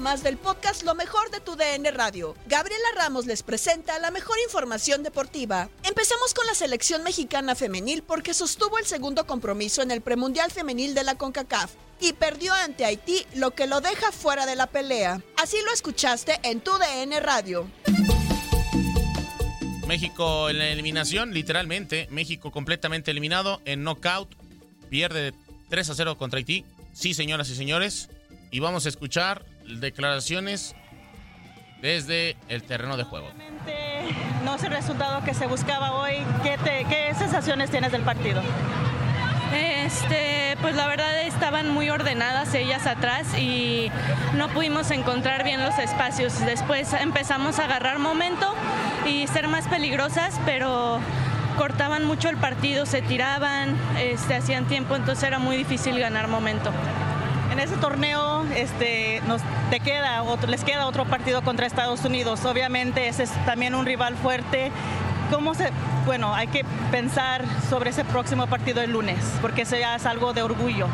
Más del podcast Lo mejor de tu DN Radio. Gabriela Ramos les presenta la mejor información deportiva. Empezamos con la selección mexicana femenil porque sostuvo el segundo compromiso en el premundial femenil de la CONCACAF y perdió ante Haití, lo que lo deja fuera de la pelea. Así lo escuchaste en tu DN Radio. México en la eliminación, literalmente. México completamente eliminado en knockout. Pierde 3 a 0 contra Haití. Sí, señoras y señores. Y vamos a escuchar declaraciones desde el terreno de juego. No es el resultado que se buscaba hoy. ¿Qué, te- qué sensaciones tienes del partido? Este, pues la verdad estaban muy ordenadas ellas atrás y no pudimos encontrar bien los espacios. Después empezamos a agarrar momento y ser más peligrosas, pero cortaban mucho el partido, se tiraban, este, hacían tiempo, entonces era muy difícil ganar momento. En ese torneo este, nos, te queda les queda otro partido contra Estados Unidos. Obviamente ese es también un rival fuerte. ¿Cómo se, bueno, hay que pensar sobre ese próximo partido el lunes, porque eso ya es algo de orgullo.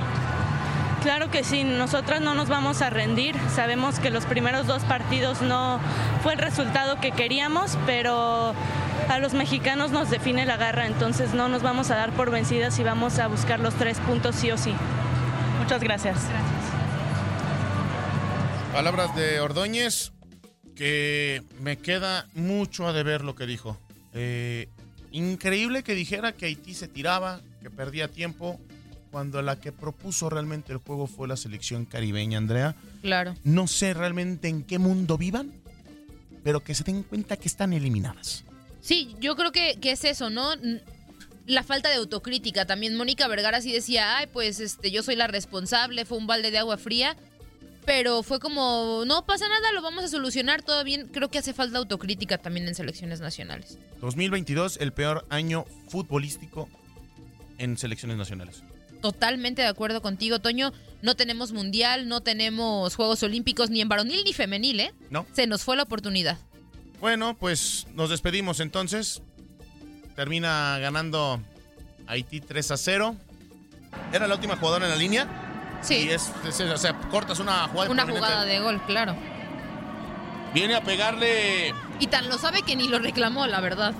Claro que sí, nosotras no nos vamos a rendir. Sabemos que los primeros dos partidos no fue el resultado que queríamos, pero a los mexicanos nos define la garra, entonces no nos vamos a dar por vencidas y vamos a buscar los tres puntos sí o sí. Muchas gracias. Palabras de Ordóñez, que me queda mucho a deber lo que dijo. Eh, increíble que dijera que Haití se tiraba, que perdía tiempo, cuando la que propuso realmente el juego fue la selección caribeña, Andrea. Claro. No sé realmente en qué mundo vivan, pero que se den cuenta que están eliminadas. Sí, yo creo que, que es eso, ¿no? La falta de autocrítica. También Mónica Vergara sí decía, ay, pues este, yo soy la responsable, fue un balde de agua fría. Pero fue como, no pasa nada, lo vamos a solucionar, todo bien. Creo que hace falta autocrítica también en selecciones nacionales. 2022, el peor año futbolístico en selecciones nacionales. Totalmente de acuerdo contigo, Toño. No tenemos mundial, no tenemos Juegos Olímpicos, ni en varonil ni femenil, ¿eh? No. Se nos fue la oportunidad. Bueno, pues nos despedimos entonces. Termina ganando Haití 3 a 0. Era la última jugadora en la línea. Sí. Y es, es- o sea, cortas una jugada. Una permanente. jugada de gol, claro. Viene a pegarle Y tan lo sabe que ni lo reclamó, la verdad.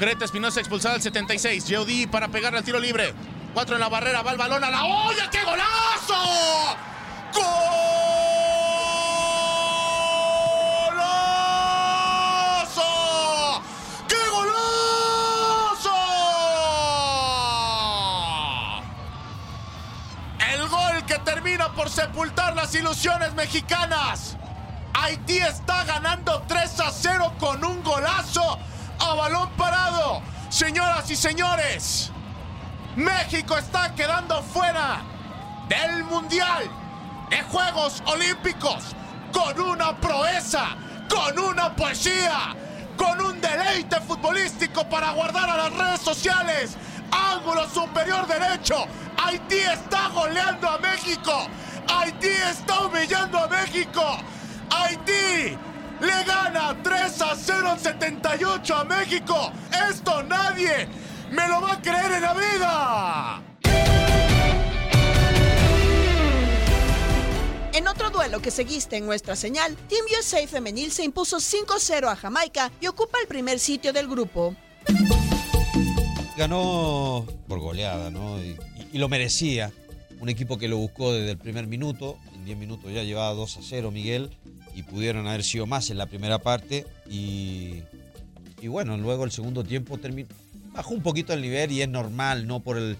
Greta Espinosa expulsada al 76. Jody para pegarle al tiro libre. Cuatro en la barrera, va el balón a la olla. ¡Qué golazo! ¡Golazo! Termina por sepultar las ilusiones mexicanas. Haití está ganando 3 a 0 con un golazo a balón parado. Señoras y señores, México está quedando fuera del Mundial de Juegos Olímpicos con una proeza, con una poesía, con un deleite futbolístico para guardar a las redes sociales. Ángulo superior derecho. Haití está goleando a México. Haití está humillando a México. Haití le gana 3 a 0 78 a México. Esto nadie me lo va a creer en la vida. En otro duelo que seguiste en nuestra señal, Team USA Femenil se impuso 5-0 a Jamaica y ocupa el primer sitio del grupo. Ganó por goleada, ¿no? Y, y lo merecía. Un equipo que lo buscó desde el primer minuto. En 10 minutos ya llevaba 2 a 0 Miguel y pudieron haber sido más en la primera parte. Y, y bueno, luego el segundo tiempo terminó, bajó un poquito el nivel y es normal, ¿no? Por el,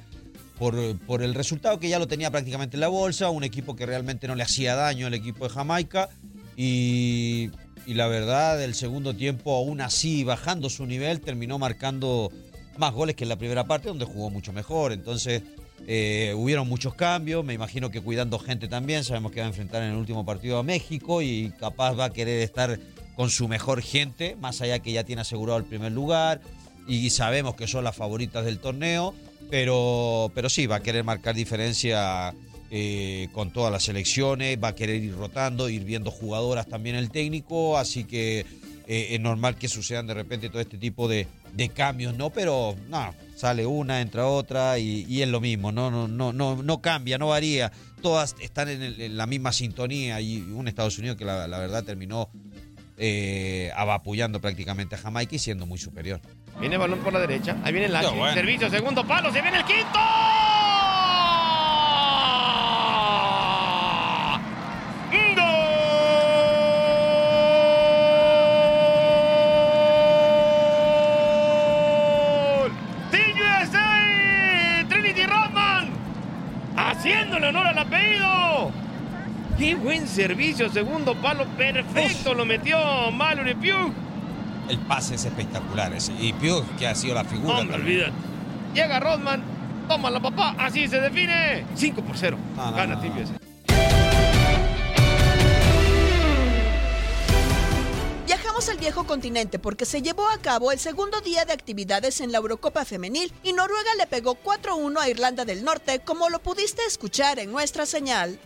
por, por, el resultado que ya lo tenía prácticamente en la bolsa, un equipo que realmente no le hacía daño al equipo de Jamaica. Y, y la verdad, el segundo tiempo, aún así, bajando su nivel, terminó marcando más goles que en la primera parte, donde jugó mucho mejor. Entonces, eh, hubieron muchos cambios, me imagino que cuidando gente también, sabemos que va a enfrentar en el último partido a México y capaz va a querer estar con su mejor gente, más allá que ya tiene asegurado el primer lugar y sabemos que son las favoritas del torneo, pero, pero sí, va a querer marcar diferencia eh, con todas las selecciones, va a querer ir rotando, ir viendo jugadoras también el técnico, así que eh, es normal que sucedan de repente todo este tipo de, de cambios, ¿no? Pero no, sale una, entra otra y, y, es lo mismo, ¿no? No, no, no, no cambia, no varía. Todas están en, el, en, la misma sintonía y un Estados Unidos que la, la verdad terminó eh, avapullando prácticamente a Jamaica y siendo muy superior. Viene el balón por la derecha, ahí viene el No, bueno. servicio, segundo palo, se viene el quinto. ¡Qué buen servicio! Segundo palo, perfecto, lo metió Mallory Pugh. El pase es espectacular ese. Y Pugh, que ha sido la figura. Hombre, olvídate. Llega Rodman, toma la papá, así se define. 5 por 0. No, no, Gana no. Viajamos al viejo continente porque se llevó a cabo el segundo día de actividades en la Eurocopa Femenil y Noruega le pegó 4-1 a Irlanda del Norte, como lo pudiste escuchar en nuestra señal.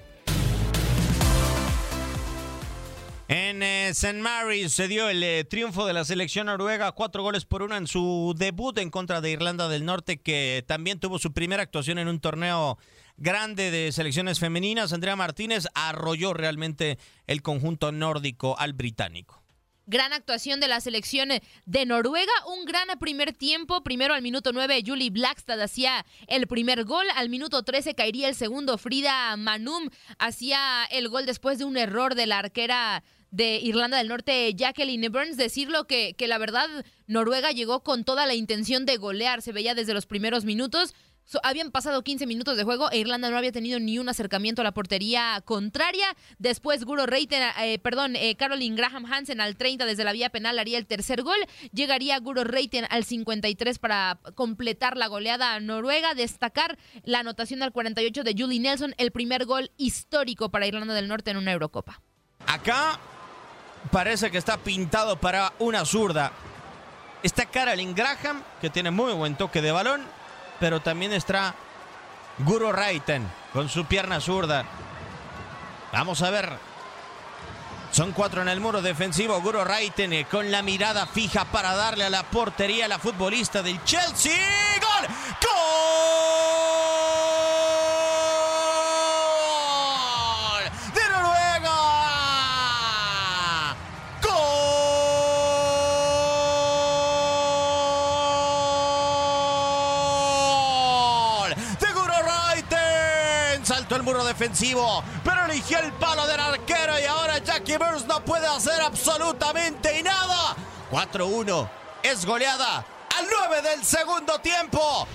En eh, St. Mary's se dio el eh, triunfo de la selección noruega, cuatro goles por uno en su debut en contra de Irlanda del Norte, que también tuvo su primera actuación en un torneo grande de selecciones femeninas. Andrea Martínez arrolló realmente el conjunto nórdico al británico. Gran actuación de la selección de Noruega, un gran primer tiempo. Primero al minuto 9, Julie Blackstad hacía el primer gol. Al minuto 13 caería el segundo. Frida Manum hacía el gol después de un error de la arquera de Irlanda del Norte, Jacqueline Burns, decirlo que, que la verdad Noruega llegó con toda la intención de golear, se veía desde los primeros minutos. So, habían pasado 15 minutos de juego e Irlanda no había tenido ni un acercamiento a la portería contraria. Después Guro Reiten, eh, perdón, eh, Caroline Graham Hansen al 30 desde la vía penal haría el tercer gol. Llegaría Guro Reiten al 53 para completar la goleada Noruega. Destacar la anotación al 48 de Julie Nelson, el primer gol histórico para Irlanda del Norte en una Eurocopa. Acá parece que está pintado para una zurda. Está Caroline Graham, que tiene muy buen toque de balón, pero también está Guro Reiten con su pierna zurda. Vamos a ver. Son cuatro en el muro defensivo. Guro Reiten eh, con la mirada fija para darle a la portería a la futbolista del Chelsea. ¡Gol! ¡Gol! Muro defensivo, pero eligió el palo del arquero y ahora Jackie Burns no puede hacer absolutamente nada. 4-1 es goleada al 9 del segundo tiempo.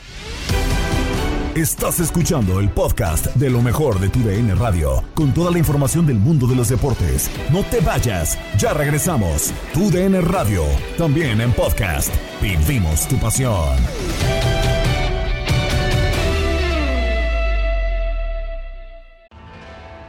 Estás escuchando el podcast de lo mejor de tu DN Radio, con toda la información del mundo de los deportes. No te vayas, ya regresamos. Tu DN Radio, también en podcast. Vivimos tu pasión.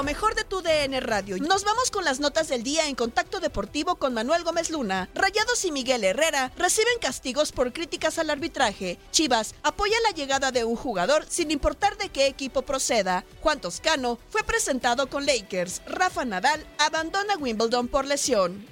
Lo mejor de tu DN Radio. Nos vamos con las notas del día en Contacto Deportivo con Manuel Gómez Luna. Rayados y Miguel Herrera reciben castigos por críticas al arbitraje. Chivas apoya la llegada de un jugador sin importar de qué equipo proceda. Juan Toscano fue presentado con Lakers. Rafa Nadal abandona Wimbledon por lesión.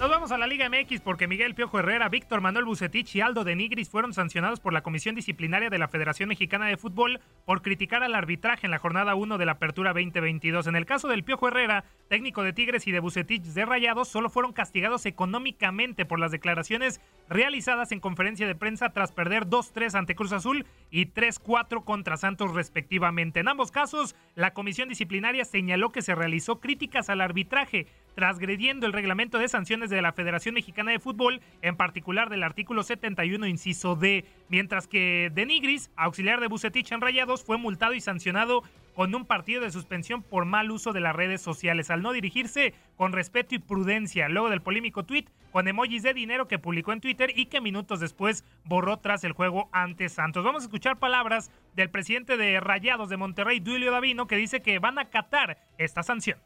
Nos vamos a la Liga MX porque Miguel Piojo Herrera, Víctor Manuel Bucetich y Aldo de Nigris fueron sancionados por la Comisión Disciplinaria de la Federación Mexicana de Fútbol por criticar al arbitraje en la jornada 1 de la Apertura 2022. En el caso del Piojo Herrera, técnico de Tigres y de Bucetich de Rayados, solo fueron castigados económicamente por las declaraciones realizadas en conferencia de prensa tras perder 2-3 ante Cruz Azul y 3-4 contra Santos respectivamente. En ambos casos, la Comisión Disciplinaria señaló que se realizó críticas al arbitraje transgrediendo el reglamento de sanciones de la Federación Mexicana de Fútbol, en particular del artículo 71, inciso D, mientras que Denigris, auxiliar de Bucetich en Rayados, fue multado y sancionado con un partido de suspensión por mal uso de las redes sociales, al no dirigirse con respeto y prudencia, luego del polémico tweet con emojis de dinero que publicó en Twitter y que minutos después borró tras el juego ante Santos. Vamos a escuchar palabras del presidente de Rayados de Monterrey, Duilio Davino, que dice que van a acatar esta sanción.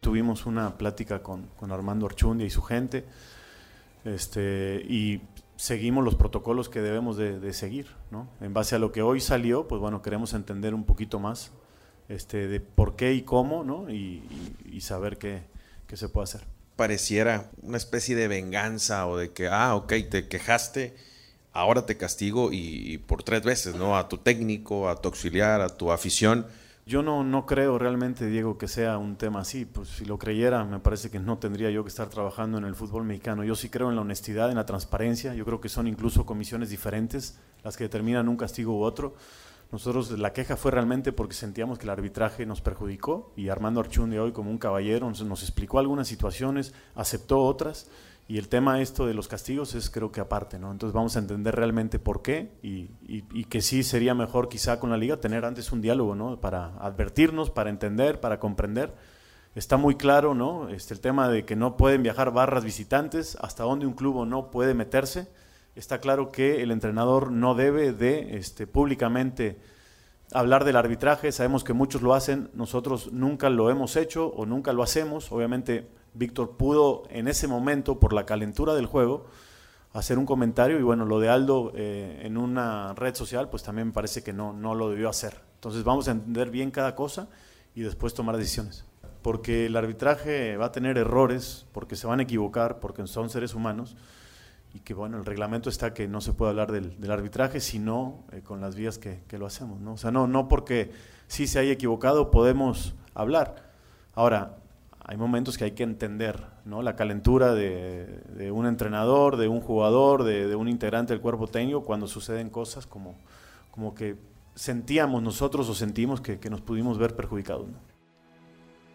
Tuvimos una plática con, con Armando Archundia y su gente este, y seguimos los protocolos que debemos de, seguir. ¿no? En base a lo que hoy salió, pues bueno, queremos entender un poquito más este, de por qué y cómo ¿no? y saber qué, qué se puede hacer. Pareciera una especie de venganza o de que, ah, ok, te quejaste, ahora te castigo y, y por tres veces, ¿no? A tu técnico, a tu auxiliar, a tu afición. Yo no, no creo realmente, Diego, que sea un tema así. Pues si lo creyera, me parece que no tendría yo que estar trabajando en el fútbol mexicano. Yo sí creo en la honestidad, en la transparencia. Yo creo que son incluso comisiones diferentes las que determinan un castigo u otro. Nosotros la queja fue realmente porque sentíamos que el arbitraje nos perjudicó y Armando Archundia hoy como un caballero nos, nos explicó algunas situaciones, aceptó otras y el tema esto de los castigos es creo que aparte, ¿no? Entonces vamos a entender realmente por qué y, que sí sería mejor quizá con la liga tener antes un diálogo, ¿no? Para advertirnos, para entender, para comprender. Está muy claro, ¿no? Este, el tema de que no pueden viajar barras visitantes, hasta dónde un club no puede meterse. Está claro que el entrenador no debe de este, públicamente hablar del arbitraje. Sabemos que muchos lo hacen, nosotros nunca lo hemos hecho o nunca lo hacemos. Obviamente Víctor pudo en ese momento, por la calentura del juego, hacer un comentario y bueno, lo de Aldo eh, en una red social, pues también me parece que no, no lo debió hacer. Entonces vamos a entender bien cada cosa y después tomar decisiones. Porque el arbitraje va a tener errores, porque se van a equivocar, porque son seres humanos y que bueno, el reglamento está que no se puede hablar del, arbitraje, sino eh, con las vías que, que, lo hacemos. ¿no? O sea, no, no porque sí se haya equivocado podemos hablar. Ahora, hay momentos que hay que entender ¿no? la calentura de, un entrenador, de un jugador, de, un integrante del cuerpo técnico cuando suceden cosas como, como que sentíamos nosotros o sentimos que, nos pudimos ver perjudicados. ¿no?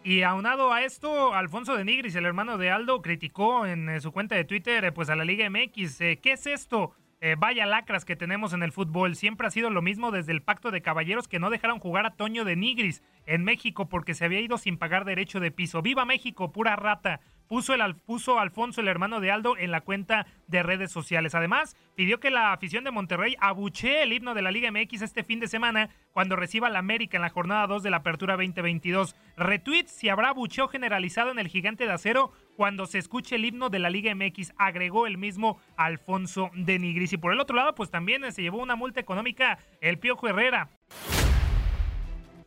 Y aunado a esto, Alfonso de Nigris, el hermano de Aldo, criticó en eh, su cuenta de Twitter pues a la Liga MX. Eh, ¿Qué es esto? Eh, vaya lacras que tenemos en el fútbol. Siempre ha sido lo mismo desde el pacto de caballeros que no dejaron jugar a Toño de Nigris en México porque se había ido sin pagar derecho de piso. ¡Viva México, pura rata! Puso, el, puso Alfonso, el hermano de Aldo, en la cuenta de redes sociales. Además, pidió que la afición de Monterrey abuchee el himno de la Liga MX este fin de semana cuando reciba la América en la jornada 2 de la Apertura 2022. Retweet si habrá abucheo generalizado en el Gigante de Acero cuando se escuche el himno de la Liga MX, agregó el mismo Alfonso de Nigris. Y por el otro lado, pues también se llevó una multa económica el Piojo Herrera.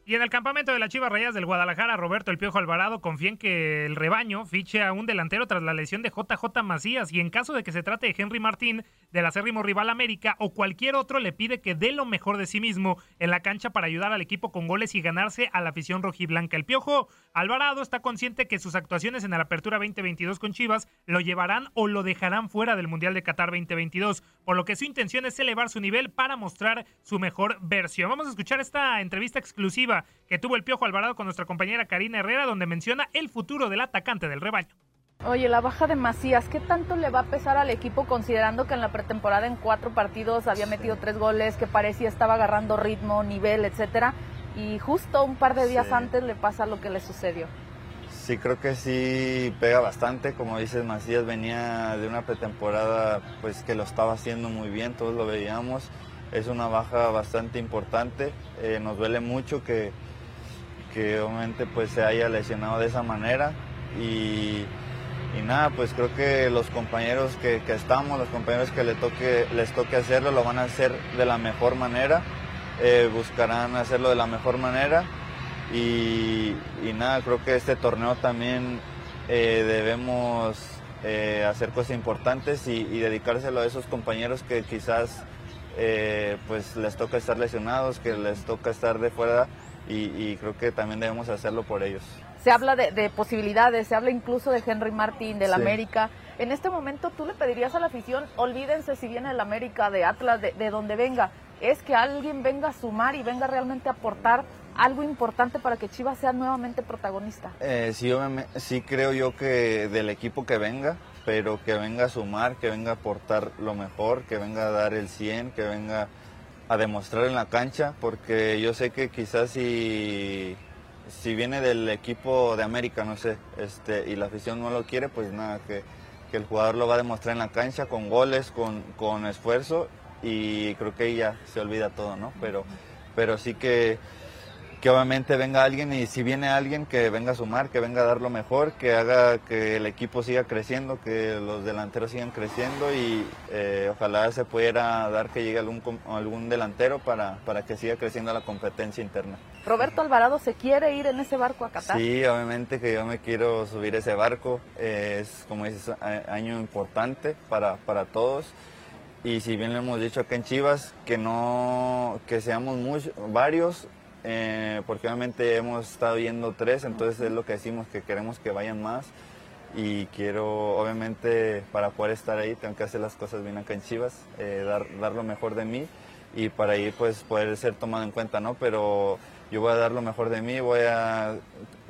Y en el campamento de las Chivas Rayas del Guadalajara, Roberto El Piojo Alvarado confía en que el rebaño fiche a un delantero tras la lesión de JJ Macías y en caso de que se trate de Henry Martín, del acérrimo rival América o cualquier otro, le pide que dé lo mejor de sí mismo en la cancha para ayudar al equipo con goles y ganarse a la afición rojiblanca. El Piojo Alvarado está consciente que sus actuaciones en la Apertura 2022 con Chivas lo llevarán o lo dejarán fuera del Mundial de Qatar 2022, por lo que su intención es elevar su nivel para mostrar su mejor versión. Vamos a escuchar esta entrevista exclusiva que tuvo el Piojo Alvarado con nuestra compañera Karina Herrera, donde menciona el futuro del atacante del rebaño. Oye, la baja de Macías, ¿qué tanto le va a pesar al equipo considerando que en la pretemporada en cuatro partidos había metido tres goles, que parecía estaba agarrando ritmo, nivel, etcétera? Y justo un par de días antes le pasa lo que le sucedió. Sí, creo que sí pega bastante. Como dices, Macías venía de una pretemporada pues que lo estaba haciendo muy bien, todos lo veíamos. Es una baja bastante importante. Eh, nos duele mucho que, que obviamente pues se haya lesionado de esa manera. Y, nada, pues creo que los compañeros que, que estamos, los compañeros que les toque, les toque hacerlo, lo van a hacer de la mejor manera. Eh, buscarán hacerlo de la mejor manera y, nada, creo que este torneo también eh, debemos hacer cosas importantes y, dedicárselo a esos compañeros que quizás eh, pues les toca estar lesionados, que les toca estar de fuera y, y creo que también debemos hacerlo por ellos. Se habla de, de posibilidades, se habla incluso de Henry Martín, del Sí. América. En este momento, ¿tú le pedirías a la afición, olvídense si viene el América, de Atlas, de, de donde venga, es que alguien venga a sumar y venga realmente a aportar algo importante para que Chivas sea nuevamente protagonista? Eh, sí, sí creo yo que del equipo que venga, pero que venga a sumar, que venga a aportar lo mejor, que venga a dar el 100, que venga a demostrar en la cancha, porque yo sé que quizás si, si viene del equipo de América, no sé, este, y la afición no lo quiere, pues nada, que, que el jugador lo va a demostrar en la cancha con goles, con, con esfuerzo, y creo que ahí ya se olvida todo, ¿no? Pero, pero sí que que obviamente venga alguien y si viene alguien que venga a sumar, que venga a dar lo mejor, que haga que el equipo siga creciendo, que los delanteros sigan creciendo y eh, ojalá se pudiera dar que llegue algún, algún delantero para, para que siga creciendo la competencia interna. Roberto Alvarado se quiere ir en ese barco a Qatar. Sí, obviamente que yo me quiero subir ese barco, eh, es como dices, año importante para, para todos. Y si bien lo hemos dicho acá en Chivas, que no, que seamos muchos, varios, eh, porque obviamente hemos estado viendo tres, entonces es lo que decimos, que queremos que vayan más. Y quiero, obviamente, para poder estar ahí, tengo que hacer las cosas bien acá en Chivas, eh, dar, dar lo mejor de mí y para ahí pues poder ser tomado en cuenta, ¿no? Pero yo voy a dar lo mejor de mí, voy a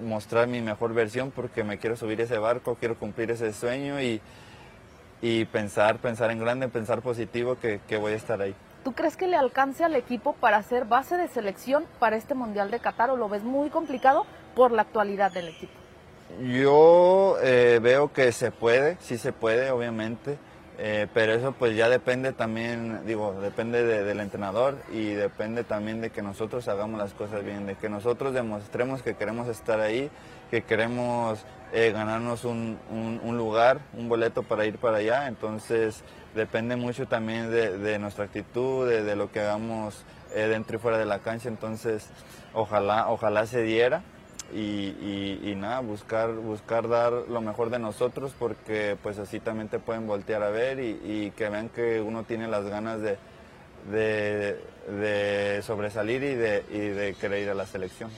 mostrar mi mejor versión porque me quiero subir ese barco, quiero cumplir ese sueño y, y pensar, pensar en grande, pensar positivo que, que voy a estar ahí. ¿Tú crees que le alcance al equipo para ser base de selección para este Mundial de Qatar o lo ves muy complicado por la actualidad del equipo? Yo eh, veo que se puede, sí se puede, obviamente, eh, pero eso pues ya depende también, digo, depende de- del entrenador y depende también de que nosotros hagamos las cosas bien, de que nosotros demostremos que queremos estar ahí, que queremos eh, ganarnos un, un- lugar, un boleto para ir para allá, entonces depende mucho también de, nuestra actitud, de, lo que hagamos eh, dentro y fuera de la cancha, entonces ojalá, ojalá se diera. Y, nada, buscar, buscar dar lo mejor de nosotros porque pues así también te pueden voltear a ver y, que vean que uno tiene las ganas de, de, de sobresalir y de, y de querer ir a la selección.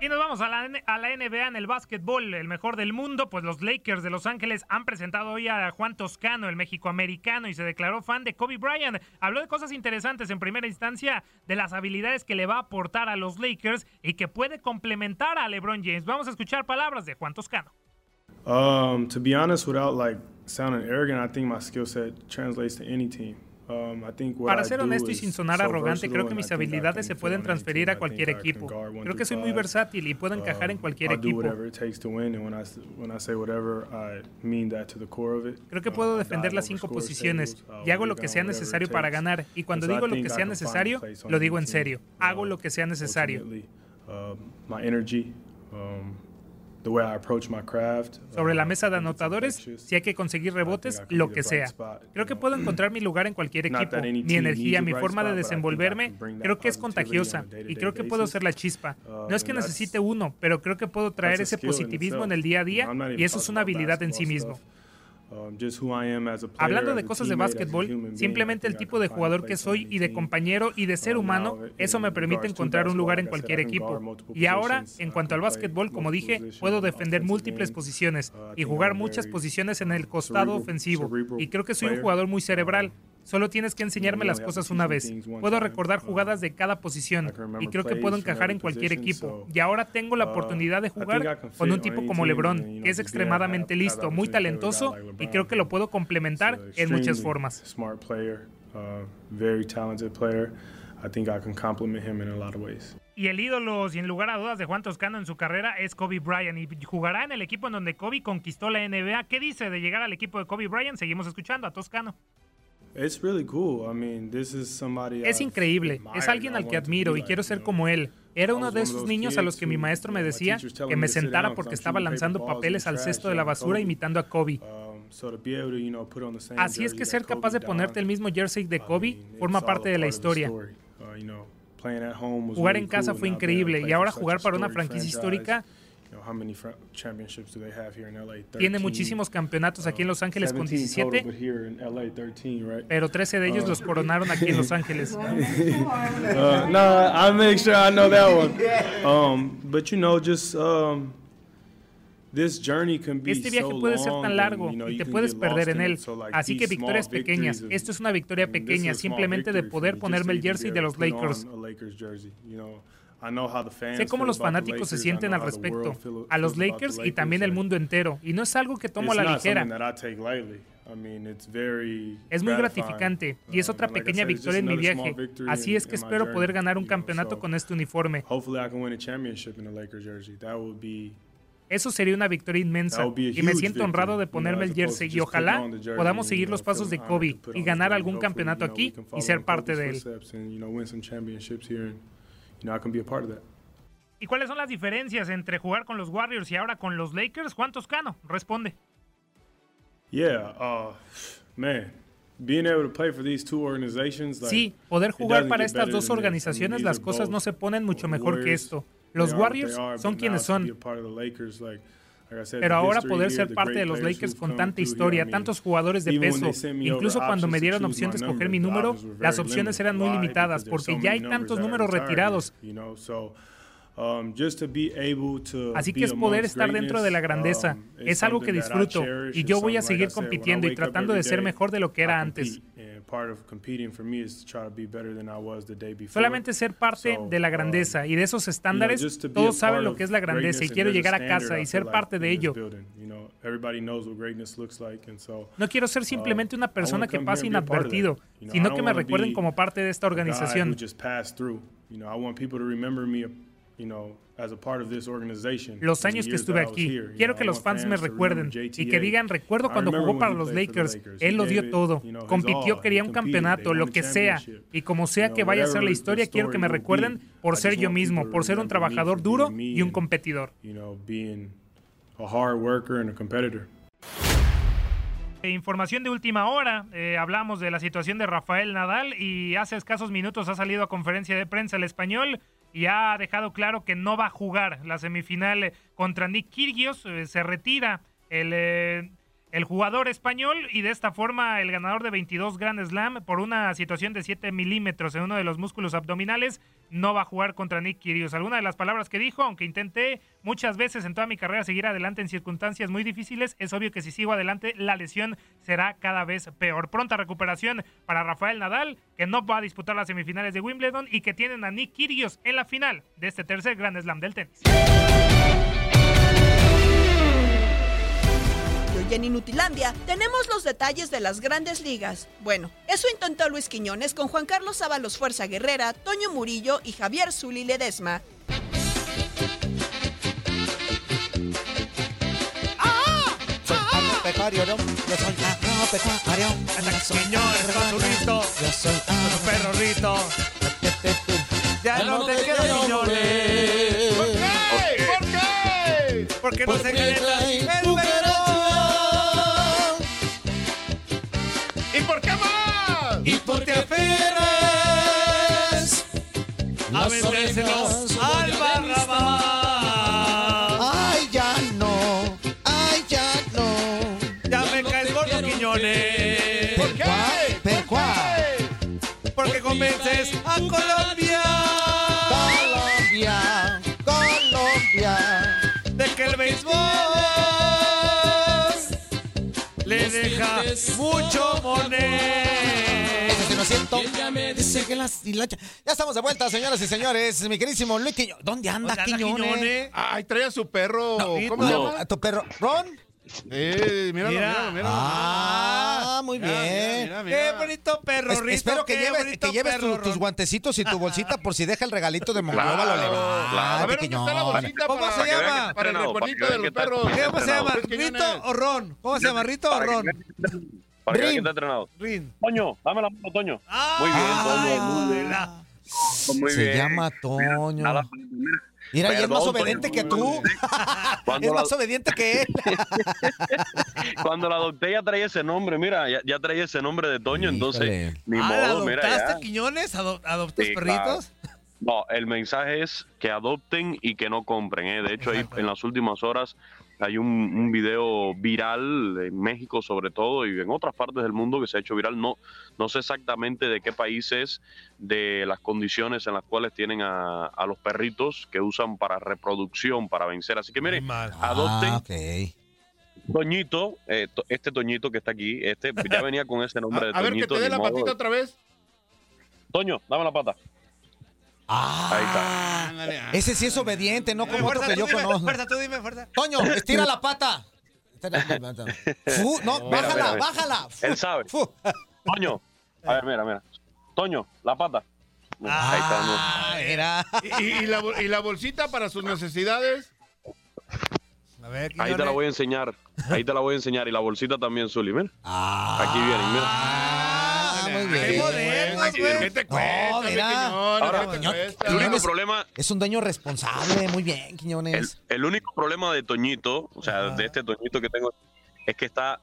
Y nos vamos a la, a la NBA en el básquetbol, el mejor del mundo, pues los Lakers de Los Ángeles han presentado hoy a Juan Toscano, el mexicoamericano, y se declaró fan de Kobe Bryant. Habló de cosas interesantes en primera instancia, de las habilidades que le va a aportar a los Lakers y que puede complementar a LeBron James. Vamos a escuchar palabras de Juan Toscano. Um, to be honest, without like sounding arrogant, I think my skill set translates to any team. Para ser honesto y sin sonar arrogante, creo que mis habilidades se pueden transferir a cualquier equipo. Creo que soy muy versátil y puedo encajar en cualquier equipo. Creo que puedo defender las cinco posiciones y hago lo que sea necesario para ganar. Y cuando digo lo que sea necesario, lo digo en serio. Hago lo que sea necesario. Sobre la mesa de anotadores, si hay que conseguir rebotes, lo que sea. Creo que puedo encontrar mi lugar en cualquier equipo. Mi energía, mi forma de desenvolverme, creo que es contagiosa y creo que puedo ser la chispa. No es que necesite uno, pero creo que puedo traer ese positivismo en el día a día y eso es una habilidad en sí mismo. Hablando de cosas de básquetbol, simplemente el tipo de jugador que soy y de compañero y de ser humano, eso me permite encontrar un lugar en cualquier equipo. Y ahora, en cuanto al básquetbol, como dije, puedo defender múltiples posiciones y jugar muchas posiciones en el costado ofensivo. Y creo que soy un jugador muy cerebral. Solo tienes que enseñarme las cosas una vez. Puedo recordar jugadas de cada posición y creo que puedo encajar en cualquier equipo. Y ahora tengo la oportunidad de jugar con un tipo como LeBron, que es extremadamente listo, muy talentoso y creo que lo puedo complementar en muchas formas. Y el ídolo, sin lugar a dudas, de Juan Toscano en su carrera es Kobe Bryant y jugará en el equipo en donde Kobe conquistó la NBA. ¿Qué dice de llegar al equipo de Kobe Bryant? Seguimos escuchando a Toscano. Es increíble, es alguien al que admiro y quiero ser como él. Era uno de esos niños a los que mi maestro me decía que me sentara porque estaba lanzando papeles al cesto de la basura imitando a Kobe. Así es que ser capaz de ponerte el mismo jersey de Kobe forma parte de la historia. Jugar en casa fue increíble y ahora jugar para una franquicia histórica tiene muchísimos campeonatos aquí en Los Ángeles con 17, pero 13 de ellos los coronaron aquí en Los Ángeles. uh, no, I'll make sure I know that one. Um, but you know, just um, this journey can be Este viaje puede ser tan largo y te puedes perder en él. Así que victorias pequeñas. Esto es una victoria pequeña, simplemente de poder ponerme el jersey de los Lakers. Sé cómo los fanáticos se sienten al respecto, a los Lakers y también el mundo entero, y no es algo que tomo a la ligera. Es muy gratificante y es otra pequeña victoria en mi viaje. Así es que espero poder ganar un campeonato con este uniforme. Eso sería una victoria inmensa y me siento honrado de ponerme el jersey y ojalá podamos seguir los pasos de Kobe y ganar algún campeonato aquí y ser parte de él. ¿Y cuáles son las diferencias entre jugar con los Warriors y ahora con los Lakers? Juan Toscano, responde. Sí, poder jugar para estas dos organizaciones, las cosas no se ponen mucho mejor que esto. Los Warriors son quienes son. Pero ahora poder ser parte de los Lakers con tanta historia, tantos jugadores de peso, incluso cuando me dieron opción de escoger mi número, las opciones eran muy limitadas porque ya hay tantos números retirados. Así que es poder estar dentro de la grandeza. Es algo que disfruto y yo voy a seguir compitiendo y tratando de ser mejor de lo que era antes. Solamente ser parte de la grandeza. Y de esos estándares, todos saben lo que es la grandeza y quiero llegar a casa y ser parte de ello. No quiero ser simplemente una persona que pase inadvertido, sino que me recuerden como parte de esta organización. Los años que estuve aquí, quiero que los fans me recuerden y que digan, recuerdo cuando jugó para los Lakers, él lo dio todo, compitió, quería un campeonato, lo que sea, y como sea que vaya a ser la historia, quiero que me recuerden por ser yo mismo, por ser un trabajador duro y un competidor. Información de última hora, eh, hablamos de la situación de Rafael Nadal y hace escasos minutos ha salido a conferencia de prensa el español y ha dejado claro que no va a jugar la semifinal contra Nick Kyrgios. Eh, se retira el, eh, el, jugador español y de esta forma el ganador de 22 Grand Slam por una situación de 7 milímetros en uno de los músculos abdominales no va a jugar contra Nick Kyrgios. Alguna de las palabras que dijo, aunque intenté muchas veces en toda mi carrera seguir adelante en circunstancias muy difíciles, es obvio que si sigo adelante la lesión será cada vez peor. Pronta recuperación para Rafael Nadal, que no va a disputar las semifinales de Wimbledon y que tienen a Nick Kyrgios en la final de este tercer Grand Slam del tenis. Y en Inutilandia tenemos los detalles de las grandes ligas. Bueno, eso intentó Luis Quiñones con Juan Carlos Ábalos Fuerza Guerrera, Toño Murillo y Javier Zuli Ledesma. agropecuario, ¿no? Yo soy agropecuario. Yo soy. Ya no te quiero, Quiñones. ¿Por qué? ¿Por qué? Porque no se queda por te aferras a vendérselos al barrabás. Ay, ya no. Ay, ya no. Ya me caes gordo, Quiñones. ¿Por qué? ¿Pero cuál? Porque convences a Colombia. Colombia, Colombia. De que el béisbol le deja mucho moner. Dice que las hilachas- Ya estamos de vuelta, señoras y señores. Mi queridísimo Luis Quiñones. ¿Dónde anda ¿Dónde anda Quiñones? Quiñones? Ay, trae a su perro. ¿Cómo No, se llama? ¿a ¿Tu perro? ¿Ron? Eh, míralo, Mira. míralo, míralo. Ah, muy Mira, bien. mira, mira, mira. Qué bonito perro, Es- Rito. espero que lleves, bonito que lleves tu- perro, tus Ron. guantecitos y tu bolsita por si deja el regalito de Monclova, Claro, lo levanta. claro. A ver, ¿dónde está la bolsita ¿Cómo para- se para llama? que Para el que de los perros. ¿Cómo se llama? ¿Rito o Ron? ¿Cómo se llama? ¿Rito o Ron? Para que está entrenado. Rin. Toño, dame la mano, Toño. Ah, muy bien, ay, Toño, muy bien. mira. Muy Se bien. llama Toño. Mira, y es más obediente Toño. que tú. Es la- más obediente que él. Cuando la adopté ya traía ese nombre, mira, ya, ya traía ese nombre de Toño, entonces ni Ah, ¿la modo, mira adoptaste. Quiñones? ¿Ado- ¿Adoptas Sí, perritos? No, el mensaje es que adopten y que no compren. ¿eh? De hecho, ahí, en las últimas horas hay un, un video viral en México sobre todo y en otras partes del mundo que se ha hecho viral. No, no sé exactamente de qué países, de las condiciones en las cuales tienen a, a los perritos que usan para reproducción, para vencer. Así que miren, adopten. Ah. Toñito, eh, to- este Toñito que está aquí, este ya venía con ese nombre de A ver, que Toñito. te dé la patita otra vez. Toño, dame la pata. Ahí está. Ándale, ah. Ese sí es obediente, no como otro que yo dime, conozco. fuerza, tú dime, fuerza. Toño, estira la pata. Fu, no, Mira, bájala, mira, mira. bájala. Fu, Él sabe. Toño, a ver, mira, mira. Toño, la pata. Ahí está. ¿no? Ah, era. ¿Y, y la, y la bolsita para sus necesidades? A ver, Ahí te la voy a enseñar. Ahí te la voy a enseñar. Y la bolsita también, Zuli. Mira. Aquí vienen, mira. Muy bien. Qué modernos, güey. ¿Qué te cuesta, No, mi mira. Ahora, ¿Qué te Quiñones, cuesta? El único problema, Es un dueño responsable, muy bien, Quiñones. el único problema de Toñito, o sea, de este Toñito que tengo, es que está.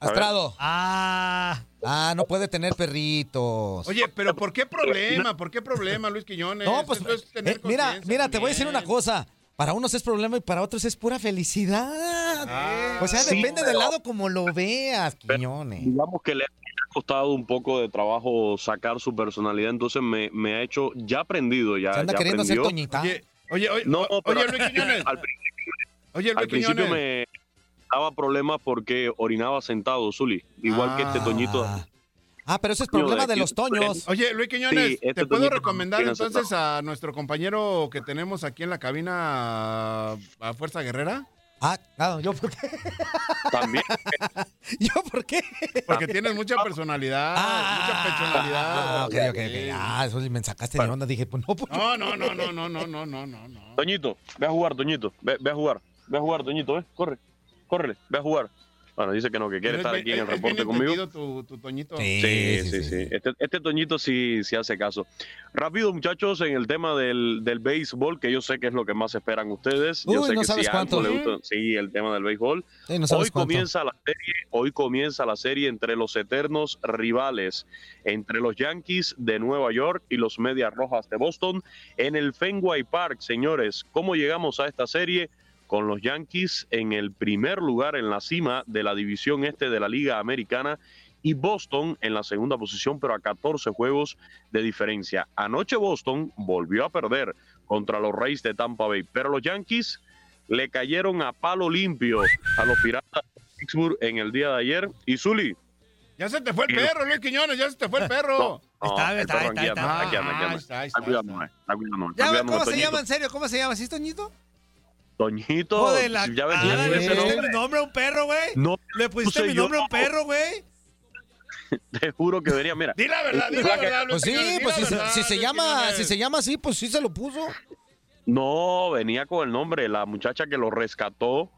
Astrado. Ah. Ah, no puede tener perritos. Oye, pero ¿por qué problema? ¿Por qué problema, Luis Quiñones? No, pues eh, mira, mira, te voy a decir una cosa. Para unos es problema y para otros es pura felicidad. Ah, o sea, sí, depende pero- del lado como lo veas, Quiñones. Digamos que le ha costado un poco de trabajo sacar su personalidad, entonces me, me ha hecho, ya aprendido, ya. Se anda ya queriendo ser aprendió. Toñita. Oye, oye, oye, No, o- pero oye, Luis Quiñones. al principio, Oye, al Luis principio Quiñones. me daba problemas porque orinaba sentado, Zuli. Igual que este Toñito. Ah, pero ese es problema de los toños. Oye, Luis Quiñones, Sí, este ¿te puedo recomendar entonces a nuestro compañero que tenemos aquí en la cabina a, a Fuerza Guerrera? Ah, claro, ¿yo por qué? También. ¿Yo por qué? Porque tienes mucha personalidad, mucha personalidad. Ah, ok, ok, ok. Ah, eso sí me sacaste de onda. Dije, pues no, pues. No, no, no, no, no, no, no, no, no. Toñito, ve a jugar, Toñito. Ve, ve a jugar. Ve a jugar, Toñito, ve. Corre. Córrele. Ve a jugar. Bueno, dice que no, que quiere estar es aquí en el bien- es bien reporte conmigo. entendido Tu, tu Toñito. Sí, sí, sí. Este, este Toñito sí, sí hace caso. Rápido, muchachos, en el tema del, del béisbol, que yo sé que es lo que más esperan ustedes. Yo sé no que sabes si cuánto. algo le gusta, sí, el tema del béisbol. Sí, no sabes hoy cuánto. comienza la serie, hoy comienza la serie entre los eternos rivales, entre los Yankees de Nueva York y los Medias Rojas de Boston en el Fenway Park, señores. ¿Cómo llegamos a esta serie? Con los Yankees en el primer lugar en la cima de la división este de la Liga Americana y Boston en la segunda posición, pero a 14 juegos de diferencia. Anoche Boston volvió a perder contra los Rays de Tampa Bay, pero los Yankees le cayeron a palo limpio a los Piratas de Pittsburgh en el día de ayer. Y Zuli. Ya se te fue el perro, Luis Quiñones, ya se te fue el perro. No, Está, está, perro, está, aquí está. anda, aquí anda, aquí Ah, anda. está, Está cuidándome, está cuidándome, está Toñito. Joder, la... ya ves, Ah, ¿Le ese pusiste nombre. mi nombre a un perro, güey? No, ¿Le pusiste mi yo. nombre a un perro, güey? Te juro que venía, mira. Di la verdad, di la verdad, Pues sí, pues si, se- si se llama, si se llama así, pues sí se lo puso. No, venía con el nombre. La muchacha que lo rescató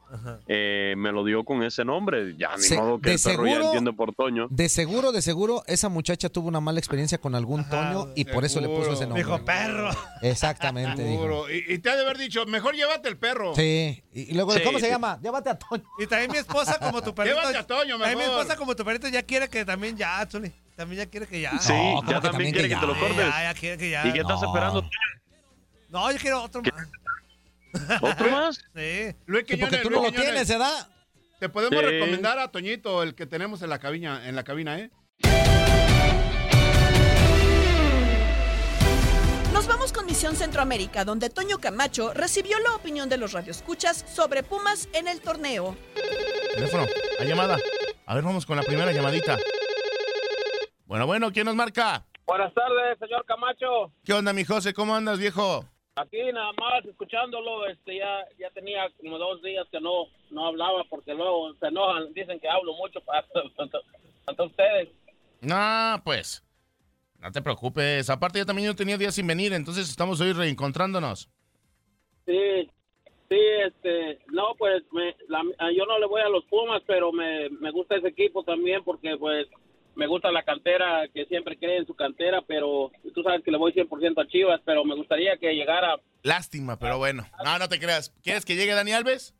eh, me lo dio con ese nombre. Ya ni Se- modo que el perro ya entiende por Toño. De seguro, de seguro, esa muchacha tuvo una mala experiencia con algún Toño y por eso le puso ese nombre. Dijo perro. Exactamente, dijo. Y, y te ha de haber dicho, mejor llévate el perro. Sí. Y, y luego, Sí, ¿cómo se llama? Llévate a Toño. Y también mi esposa, como tu perrito. Llévate a Toño, También mi mejor. esposa, como tu perrito, ya quiere que también ya, Zuli. También ya quiere que ya. Sí, No, ¿cómo ya que también quiere que que te lo cortes? Ya, ya quiere que ya. ¿Y qué estás esperando? No, yo quiero otro más. ¿Otro más? Sí. Luis Sí, porque Quiñones, tú Luis no lo Quiñones, tienes, ¿verdad? Te podemos Sí. recomendar a Toñito, el que tenemos en la cabina, en la cabina, ¿eh? Nos vamos con Misión Centroamérica, donde Toño Camacho recibió la opinión de los radioescuchas sobre Pumas en el torneo. Teléfono, hay llamada. A ver, vamos con la primera llamadita. Bueno, bueno, ¿quién nos marca? Buenas tardes, señor Camacho. ¿Qué onda, mi José? ¿Cómo andas, viejo? Aquí nada más escuchándolo, este ya ya tenía como dos días que no no hablaba porque luego se enojan, dicen que hablo mucho para ante ustedes. No, pues. No te preocupes. Aparte, yo también yo tenía días sin venir, entonces estamos hoy reencontrándonos. Sí, sí, este, no, pues me, la- yo no le voy a los Pumas, pero me, me gusta ese equipo también porque pues me gusta la cantera, que siempre cree en su cantera, pero tú sabes que le voy 100% a Chivas, pero me gustaría que llegara Lástima, pero bueno. No, no te creas. ¿Quieres que llegue Dani Alves?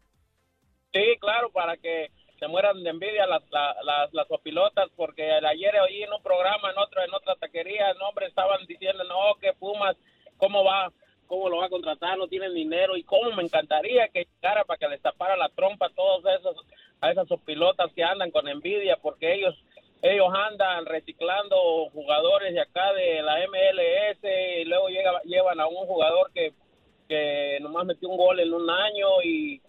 Sí, claro, para que se mueran de envidia las, la- las, las opilotas, porque ayer oí en un programa, en otro, en otra taquería, no, hombre, estaban diciendo, no, que Pumas, ¿cómo va? ¿Cómo lo va a contratar? No tienen dinero. Y cómo me encantaría que llegara para que les tapara la trompa a todos esos, a esas opilotas que andan con envidia, porque ellos ellos andan reciclando jugadores de acá de la MLS y luego llega, llevan a un jugador que, que nomás metió un gol en un año y,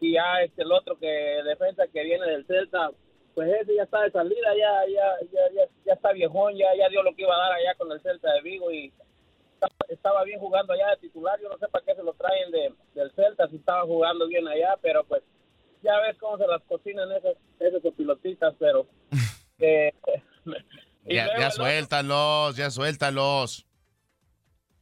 y ya este el otro que defensa que viene del Celta pues ese ya está de salida ya ya ya ya, ya está viejón ya ya dio lo que iba a dar allá con el Celta de Vigo y estaba, estaba bien jugando allá de titular yo no sé para qué se lo traen de, del Celta si estaba jugando bien allá pero pues ya ves cómo se las cocinan esos esos pilotistas pero eh, y Ya, luego suéltalos, ya suéltalos.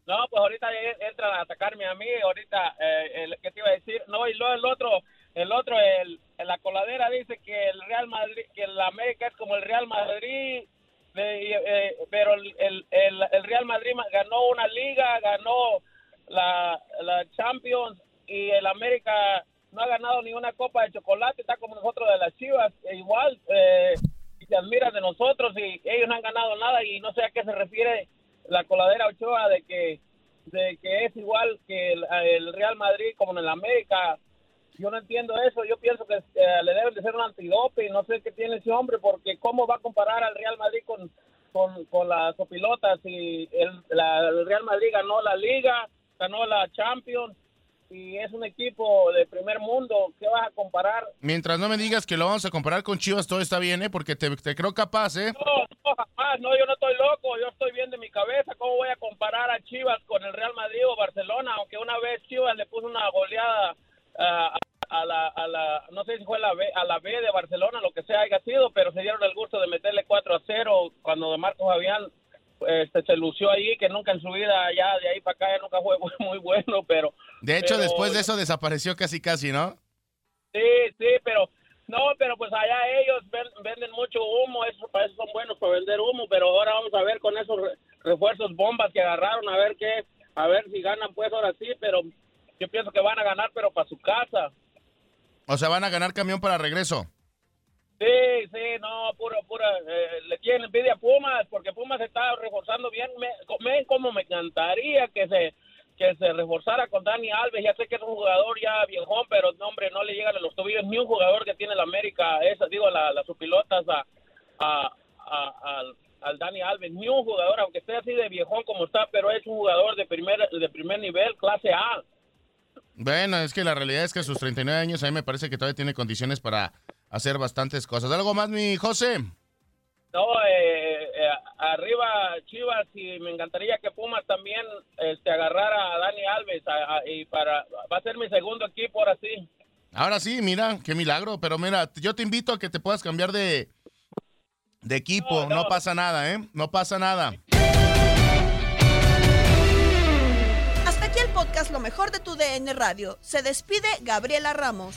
No, pues ahorita ya entran a atacarme a mí, ahorita, eh, el, ¿qué te iba a decir? No, y luego el otro, el otro, el, en la coladera dice que el Real Madrid, que el América es como el Real Madrid, eh, eh, pero el, el, el, el Real Madrid ma- ganó una liga, ganó la, la Champions, y el América no ha ganado ni una copa de chocolate, está como nosotros de las Chivas, e igual, eh, se admira de nosotros, y ellos no han ganado nada, y no sé a qué se refiere la coladera Ochoa de que de que es igual que el, Real Madrid como en el América. Yo no entiendo eso. Yo pienso que eh, le deben de ser un antidope. No sé qué tiene ese hombre porque cómo va a comparar al Real Madrid con con, con las opilotas y el, la- el Real Madrid ganó la Liga, ganó la Champions y es un equipo de primer mundo. ¿Qué vas a comparar? Mientras no me digas que lo vamos a comparar con Chivas, todo está bien, ¿eh? Porque te, te creo capaz, ¿eh? No, no, jamás, no, yo no estoy loco, yo estoy bien de mi cabeza. ¿Cómo voy a comparar a Chivas con el Real Madrid o Barcelona? Aunque una vez Chivas le puso una goleada ah, a, a la, a la, no sé si fue la B, a la B de Barcelona, lo que sea haya sido, pero se dieron el gusto de meterle 4 a 0 cuando Marcos Fabián este, se lució ahí, que nunca en su vida, ya de ahí para acá, ya nunca fue muy bueno, pero... De hecho, pero- después de eso desapareció casi casi, ¿no? Sí, sí, pero no, pero pues allá ellos ven- venden mucho humo, eso, para eso son buenos para vender humo, pero ahora vamos a ver con esos re- refuerzos bombas que agarraron, a ver qué, a ver si ganan pues ahora sí, pero yo pienso que van a ganar, pero para su casa. O sea, van a ganar camión para regreso. Sí, sí, no, puro, pura, eh, le tienen envidia a Pumas, porque Pumas está reforzando bien, me, ven como me encantaría que se que se reforzara con Dani Alves, ya sé que es un jugador ya viejón, pero no, hombre, no le llegan a los tobillos ni un jugador que tiene la América, esa, digo, la, las pilotas a, a, a- al, al Dani Alves, ni un jugador, aunque esté así de viejón como está, pero es un jugador de primer, de primer nivel, clase A. Bueno, es que la realidad es que a sus 39 años a mí me parece que todavía tiene condiciones para hacer bastantes cosas. ¿Algo más, mi José? No, eh, eh, arriba Chivas y me encantaría que Pumas también este, agarrara a Dani Alves a- a- y para va a ser mi segundo equipo ahora sí. Ahora sí, mira, qué milagro. Pero mira, yo te invito a que te puedas cambiar de, de equipo. No, pasa nada, ¿eh? No pasa nada. Hasta aquí el podcast Lo mejor de tu DN Radio. Se despide Gabriela Ramos.